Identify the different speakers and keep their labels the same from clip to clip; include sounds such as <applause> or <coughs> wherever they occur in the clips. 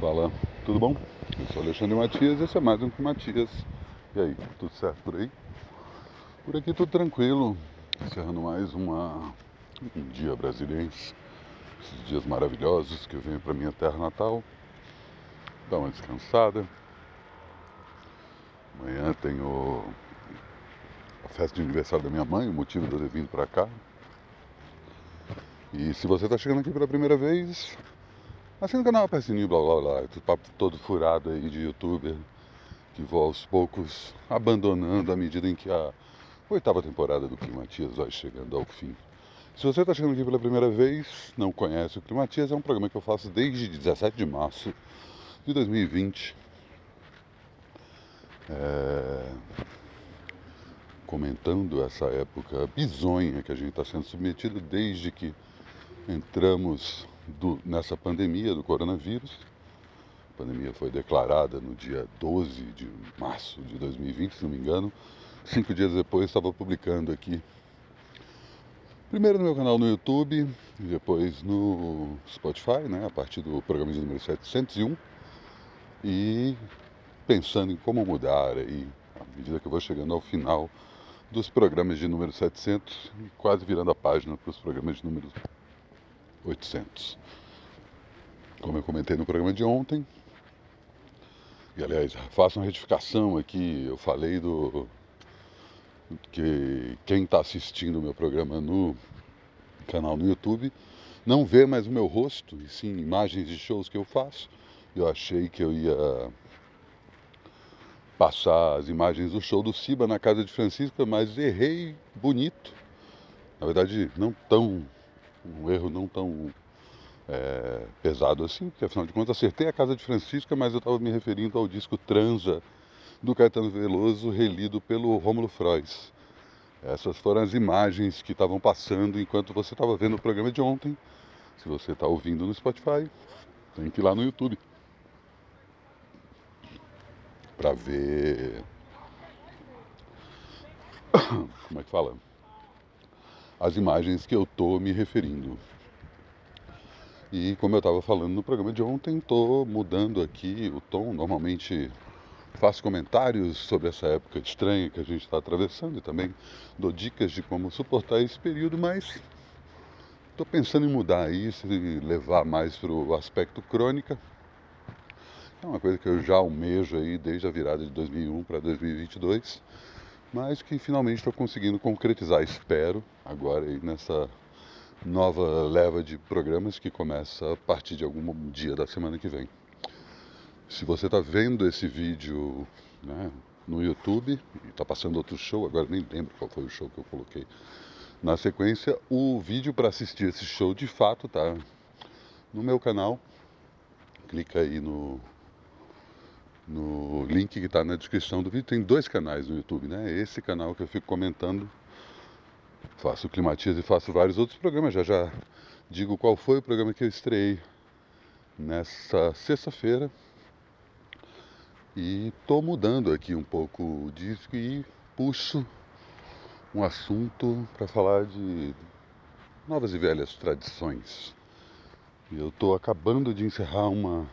Speaker 1: Fala, tudo bom? Eu sou Alexandre Matias e esse é mais um com Matias. E aí, tudo certo por aí? Por aqui tudo tranquilo, encerrando mais uma, um dia brasileiro. Esses dias maravilhosos que eu venho para minha terra natal, dar uma descansada. Amanhã tenho a festa de aniversário da minha mãe, o motivo de eu ter vindo para cá. E se você está chegando aqui pela primeira vez, assina o canal, aperta sininho, blá blá blá, esse papo todo furado aí de youtuber que vou aos poucos abandonando à medida em que a oitava temporada do Climatias vai chegando ao fim. Se você está chegando aqui pela primeira vez, não conhece o Climatias, é um programa que eu faço desde 17 de março de 2020. É... Comentando essa época bizonha que a gente está sendo submetido desde que entramos do, nessa pandemia do coronavírus. A pandemia foi declarada no dia 12 de março de 2020, se não me engano. Cinco dias depois estava publicando aqui. Primeiro no meu canal no YouTube, depois no Spotify, né, a partir do programa de número 701. E pensando em como mudar aí, à medida que eu vou chegando ao final dos programas de número 700, quase virando a página para os programas de número 800. Como eu comentei no programa de ontem, e aliás, faço uma retificação aqui, eu falei do que quem está assistindo o meu programa no canal no YouTube não vê mais o meu rosto, e sim imagens de shows que eu faço. Eu achei que eu ia passar as imagens do show do Ciba na casa de Francisca, mas errei bonito. Na verdade, não tão um erro não tão é, pesado assim, porque afinal de contas acertei a casa de Francisca, mas eu estava me referindo ao disco Transa do Caetano Veloso, relido pelo Rômulo Frois. Essas foram as imagens que estavam passando enquanto você estava vendo o programa de ontem. Se você está ouvindo no Spotify, tem que ir lá no YouTube para ver. <coughs> Como é que fala? As imagens que eu estou me referindo. E como eu estava falando no programa de ontem, estou mudando aqui o tom. Normalmente faço comentários sobre essa época estranha que a gente está atravessando e também dou dicas de como suportar esse período, mas estou pensando em mudar isso e levar mais para o aspecto crônica. É uma coisa que eu já almejo aí desde a virada de 2001 para 2022 mas que finalmente estou conseguindo concretizar, espero, agora nessa nova leva de programas que começa a partir de algum dia da semana que vem. Se você está vendo esse vídeo né, no YouTube e está passando outro show, agora nem lembro qual foi o show que eu coloquei na sequência, o vídeo para assistir esse show de fato está no meu canal. Clica aí no no link que está na descrição do vídeo. Tem dois canais no YouTube, né? Esse canal que eu fico comentando, faço Climatias e faço vários outros programas. Já já digo qual foi o programa que eu estreiei nessa sexta-feira. E estou mudando aqui um pouco o disco e puxo um assunto para falar de novas e velhas tradições. Eu estou acabando de encerrar uma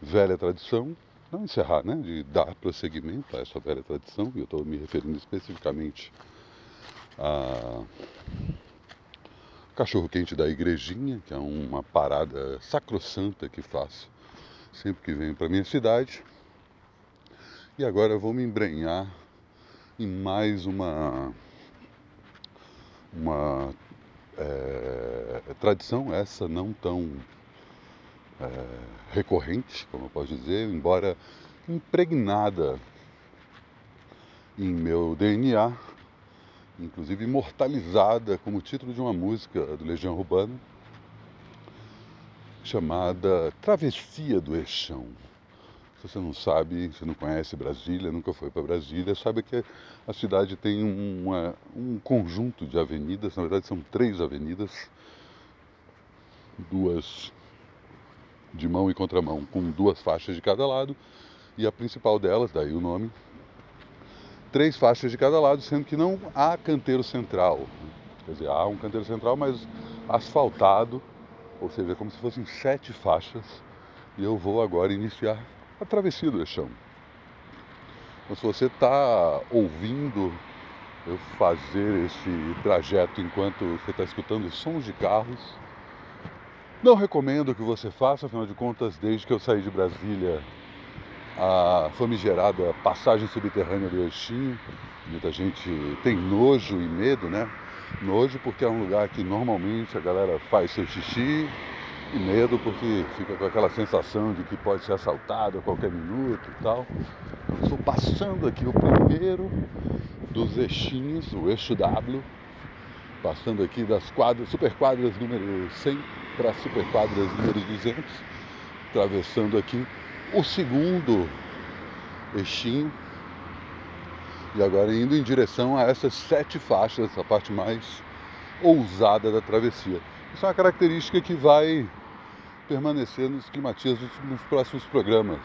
Speaker 1: velha tradição não encerrar, né, de dar prosseguimento a essa velha tradição, e eu estou me referindo especificamente a cachorro-quente da igrejinha, que é uma parada sacrossanta que faço sempre que venho para minha cidade. E agora vou me embrenhar em mais uma uma é, tradição, essa não tão é, recorrente, como eu posso dizer, embora impregnada em meu DNA, inclusive imortalizada como título de uma música do Legião Urbana, chamada Travessia do Eixão. Se você não sabe, se não conhece Brasília, nunca foi para Brasília, sabe que a cidade tem uma, um conjunto de avenidas, na verdade são três avenidas, duas de mão e contramão, com duas faixas de cada lado, e a principal delas, daí o nome, três faixas de cada lado, sendo que não há canteiro central. Quer dizer, há um canteiro central, mas asfaltado, ou seja, como se fossem sete faixas e eu vou agora iniciar a travessia do Eixão. Então, se você está ouvindo eu fazer esse trajeto enquanto você está escutando sons de carros, não recomendo que você faça, afinal de contas, desde que eu saí de Brasília, a famigerada passagem subterrânea do Eixinho, muita gente tem nojo e medo, né? Nojo porque é um lugar que normalmente a galera faz seu xixi, e medo porque fica com aquela sensação de que pode ser assaltado a qualquer minuto e tal. Então, estou passando aqui o primeiro dos eixinhos, o eixo W, passando aqui das quadras, superquadras número 100 para superquadras número 200, atravessando aqui o segundo eixinho e agora indo em direção a essas sete faixas, a parte mais ousada da travessia. Isso é uma característica que vai permanecer nos climatias nos próximos programas.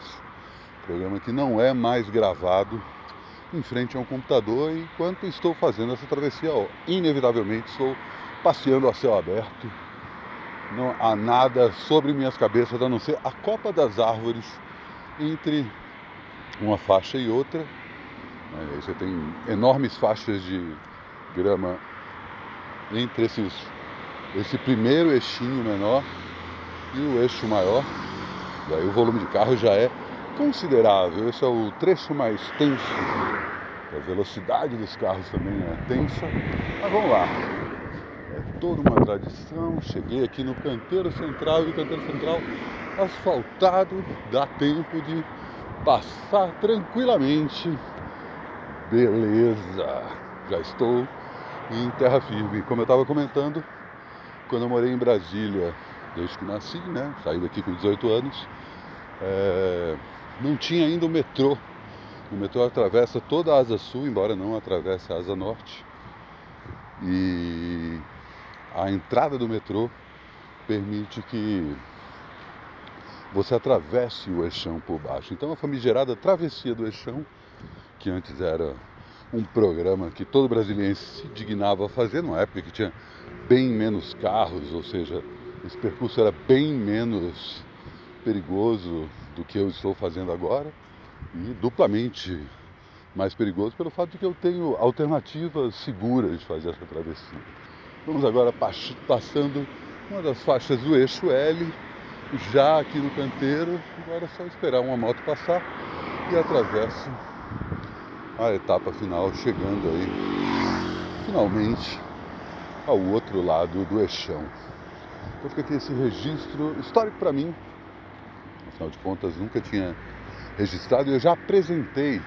Speaker 1: Programa que não é mais gravado em frente a um computador enquanto estou fazendo essa travessia. Inevitavelmente estou passeando a céu aberto. Não há nada sobre minhas cabeças a não ser a copa das árvores entre uma faixa e outra Aí você tem enormes faixas de grama entre esses, esse primeiro eixinho menor e o eixo maior. E aí o volume de carro já é considerável. Esse é o trecho mais tenso. A velocidade dos carros também é tensa. Mas vamos lá. É toda uma tradição. Cheguei aqui no canteiro central e o canteiro central asfaltado dá tempo de passar tranquilamente Beleza, já estou em terra firme. Como eu estava comentando, quando eu morei em Brasília, desde que nasci, né? Saí daqui com 18 anos, é, não tinha ainda o metrô. O metrô atravessa toda a asa sul, embora não atravesse a asa norte. E a entrada do metrô permite que você atravesse o eixão por baixo. Então a famigerada travessia do eixão que antes era um programa que todo brasileiro se dignava a fazer, numa época que tinha bem menos carros, ou seja, esse percurso era bem menos perigoso do que eu estou fazendo agora e duplamente mais perigoso pelo fato de que eu tenho alternativas seguras de fazer essa travessia. Vamos agora passando uma das faixas do eixo L, já aqui no canteiro, agora é só esperar uma moto passar e atravesso a etapa final, chegando aí finalmente ao outro lado do eixão. Então fica aqui esse registro histórico para mim, afinal de contas nunca tinha registrado eu já apresentei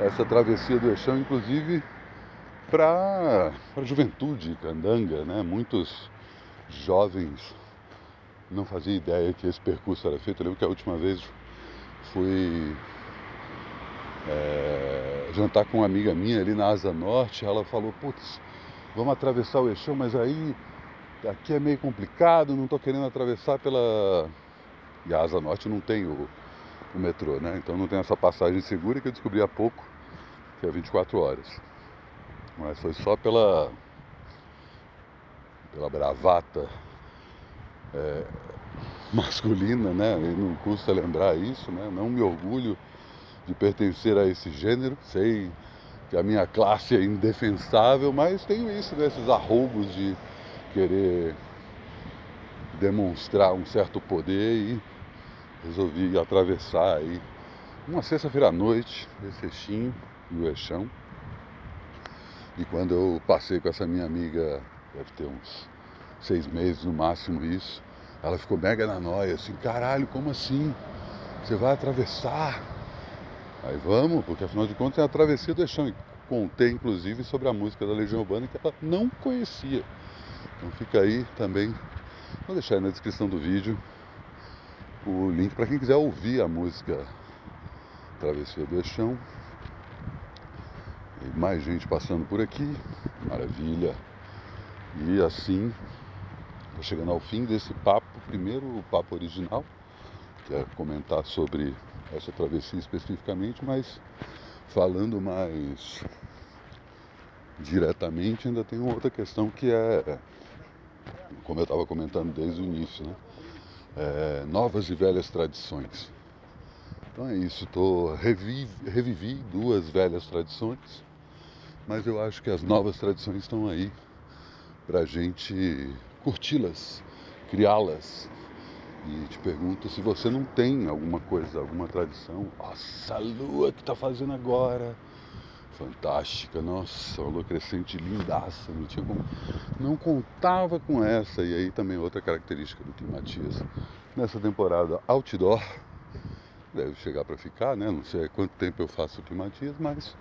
Speaker 1: essa travessia do eixão, inclusive para a juventude candanga, né? Muitos jovens não faziam ideia que esse percurso era feito. Eu lembro que a última vez fui é, jantar com uma amiga minha ali na Asa Norte, ela falou, putz, vamos atravessar o Eixão, mas aí aqui é meio complicado, não estou querendo atravessar pela. E a Asa Norte não tem o, o metrô, né? Então não tem essa passagem segura que eu descobri há pouco, que é 24 horas. Mas foi só pela, pela bravata é, <laughs> masculina, né? E não custa lembrar isso, né? Não me orgulho de pertencer a esse gênero. Sei que a minha classe é indefensável, mas tenho isso, né? esses arroubos de querer demonstrar um certo poder e resolvi atravessar aí uma sexta-feira à noite, esse eixinho e o eixão. E quando eu passei com essa minha amiga, deve ter uns seis meses no máximo isso, ela ficou mega na noia, assim, caralho, como assim? Você vai atravessar? Aí vamos, porque afinal de contas é a travessia do Eixão. E contei inclusive sobre a música da Legião Urbana que ela não conhecia. Então fica aí também, vou deixar aí na descrição do vídeo o link para quem quiser ouvir a música Travessia do Eixão. E mais gente passando por aqui, maravilha. E assim, vou chegando ao fim desse papo, primeiro o papo original, que é comentar sobre essa travessia especificamente, mas falando mais diretamente, ainda tem outra questão que é, como eu estava comentando desde o início, né? É, novas e velhas tradições. Então é isso, tô, revivi, revivi duas velhas tradições, mas eu acho que as novas tradições estão aí para a gente curti-las, criá-las. E te pergunto se você não tem alguma coisa, alguma tradição. Nossa, a lua que está fazendo agora. Fantástica, nossa, uma lua crescente lindaça. Não, tinha como... não contava com essa. E aí também outra característica do Kim Matias. Nessa temporada outdoor, deve chegar para ficar, né? Não sei quanto tempo eu faço o Kim Matias, mas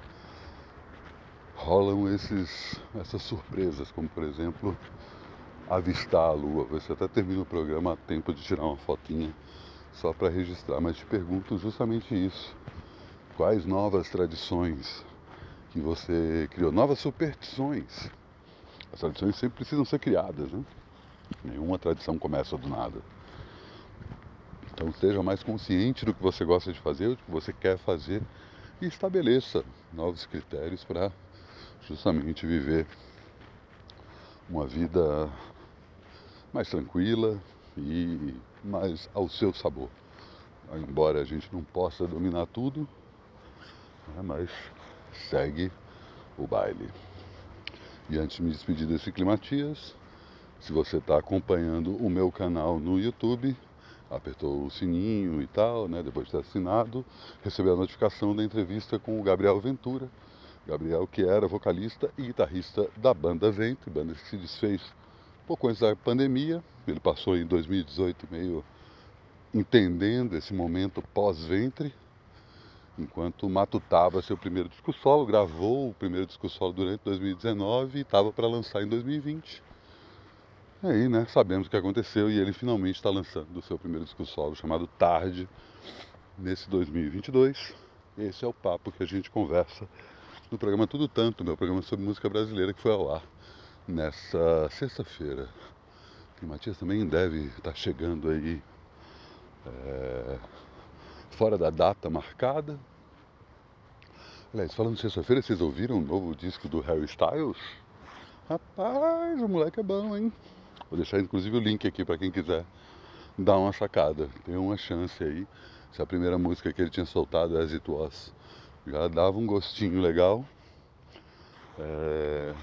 Speaker 1: rolam esses, essas surpresas, como por exemplo avistar a lua. Você até termina o programa a tempo de tirar uma fotinha só para registrar, mas te pergunto justamente isso. Quais novas tradições que você criou? Novas superstições. As tradições sempre precisam ser criadas, né? Nenhuma tradição começa do nada. Então seja mais consciente do que você gosta de fazer, do que você quer fazer e estabeleça novos critérios para justamente viver uma vida mais tranquila e mais ao seu sabor. Embora a gente não possa dominar tudo, né, mas segue o baile. E antes de me despedir desse Climatias, se você está acompanhando o meu canal no YouTube, apertou o sininho e tal, né, depois de ter assinado, recebeu a notificação da entrevista com o Gabriel Ventura, Gabriel, que era vocalista e guitarrista da banda Vento, banda que se desfez pouco antes da pandemia. Ele passou em 2018 meio entendendo esse momento pós-ventre, enquanto matutava seu primeiro disco solo, gravou o primeiro disco solo durante 2019 e estava para lançar em 2020. E aí, né, sabemos o que aconteceu e ele finalmente está lançando o seu primeiro disco solo chamado Tarde, nesse 2022. Esse é o papo que a gente conversa no programa Tudo Tanto, meu programa sobre música brasileira que foi ao ar nessa sexta-feira. E Matias também deve estar tá chegando aí é, fora da data marcada. Aliás, falando sexta-feira, vocês ouviram o novo disco do Harry Styles? Rapaz, o moleque é bom, hein? Vou deixar inclusive o link aqui para quem quiser dar uma sacada. Tem uma chance aí. Se a primeira música que ele tinha soltado, As It Was, já dava um gostinho legal. É,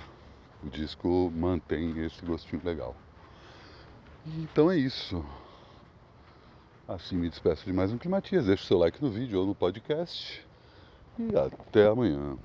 Speaker 1: o disco mantém esse gostinho legal. Então é isso. Assim me despeço de mais um Climatias. Deixe seu like no vídeo ou no podcast. E até amanhã.